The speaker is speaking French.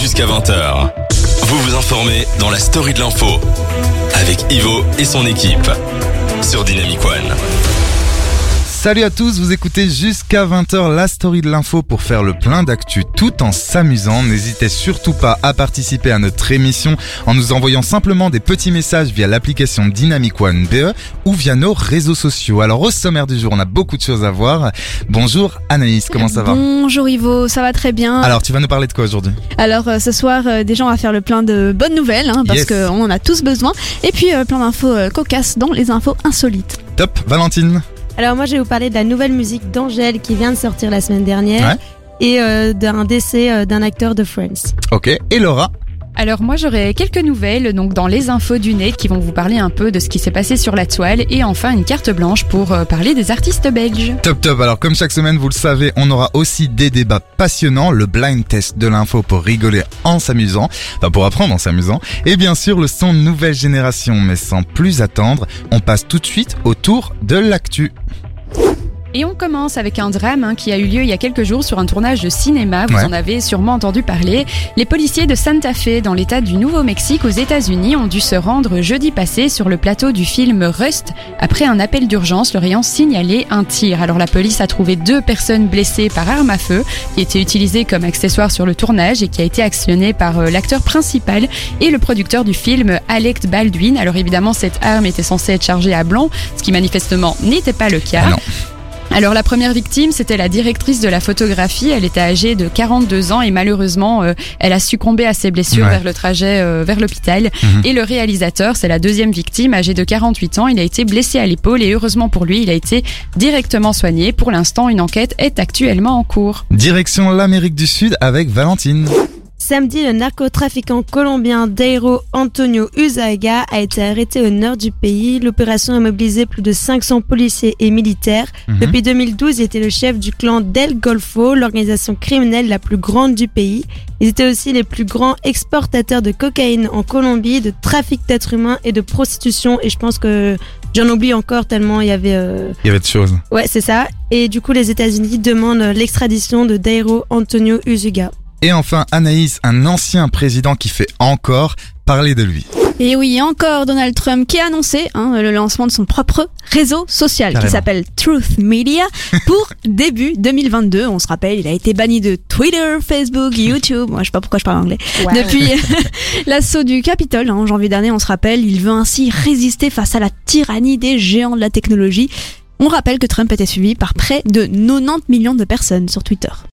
jusqu'à 20h. Vous vous informez dans la story de l'info avec Ivo et son équipe sur Dynamic One. Salut à tous, vous écoutez jusqu'à 20h la story de l'info pour faire le plein d'actu tout en s'amusant. N'hésitez surtout pas à participer à notre émission en nous envoyant simplement des petits messages via l'application Dynamic One BE ou via nos réseaux sociaux. Alors au sommaire du jour, on a beaucoup de choses à voir. Bonjour Anaïs, comment ça va Bonjour Ivo, ça va très bien. Alors tu vas nous parler de quoi aujourd'hui Alors euh, ce soir, euh, des gens à faire le plein de bonnes nouvelles, hein, parce Yes. qu'on en a tous besoin. Et puis euh, plein d'infos euh, cocasses dans les infos insolites. Top, Valentine Alors moi je vais vous parler de la nouvelle musique d'Angèle qui vient de sortir la semaine dernière Ouais. et euh, d'un décès euh, d'un acteur de Friends. Ok, et Laura? Alors moi j'aurai quelques nouvelles donc dans les infos du net qui vont vous parler un peu de ce qui s'est passé sur la toile. Et enfin une carte blanche pour euh, parler des artistes belges. Top top, alors comme chaque semaine vous le savez, on aura aussi des débats passionnants, le blind test de l'info pour rigoler en s'amusant, enfin pour apprendre en s'amusant, et bien sûr le son nouvelle génération, mais sans plus attendre, on passe tout de suite au tour de l'actu. Et on commence avec un drame hein, qui a eu lieu il y a quelques jours sur un tournage de cinéma, vous Ouais. en avez sûrement entendu parler. Les policiers de Santa Fe dans l'état du Nouveau-Mexique aux États-Unis ont dû se rendre jeudi passé sur le plateau du film Rust après un appel d'urgence leur ayant signalé un tir. Alors la police a trouvé deux personnes blessées par arme à feu qui était utilisée comme accessoire sur le tournage et qui a été actionnée par euh, l'acteur principal et le producteur du film Alec Baldwin. Alors évidemment cette arme était censée être chargée à blanc, ce qui manifestement n'était pas le cas. Ah. Alors la première victime, c'était la directrice de la photographie. Elle était âgée de 42 ans et malheureusement, euh, elle a succombé à ses blessures Ouais. vers le trajet euh, vers l'hôpital. Mhm. Et le réalisateur, c'est la deuxième victime, âgé de 48 ans. Il a été blessé à l'épaule et heureusement pour lui, il a été directement soigné. Pour l'instant, une enquête est actuellement en cours. Direction l'Amérique du Sud avec Valentine. Samedi, le narcotrafiquant colombien Dairo Antonio Uzaga a été arrêté au nord du pays. L'opération a mobilisé plus de 500 policiers et militaires. Mhm. Depuis 2012, il était le chef du clan Del Golfo, l'organisation criminelle la plus grande du pays. Ils étaient aussi les plus grands exportateurs de cocaïne en Colombie, de trafic d'êtres humains et de prostitution. Et je pense que j'en oublie encore tellement il y avait... euh, Il y avait de choses. Ouais, c'est ça. Et du coup, les États-Unis demandent l'extradition de Dairo Antonio Uzuga. Et enfin Anaïs, un ancien président qui fait encore parler de lui. Et oui, encore Donald Trump qui a annoncé hein, le lancement de son propre réseau social Carrément. qui s'appelle Truth Media pour début 2022. On se rappelle, il a été banni de Twitter, Facebook, YouTube. Moi, je sais pas pourquoi je parle anglais. Depuis l'assaut du Capitole hein, en janvier dernier, on se rappelle, il veut ainsi résister face à la tyrannie des géants de la technologie. On rappelle que Trump était suivi par près de 90 millions de personnes sur Twitter.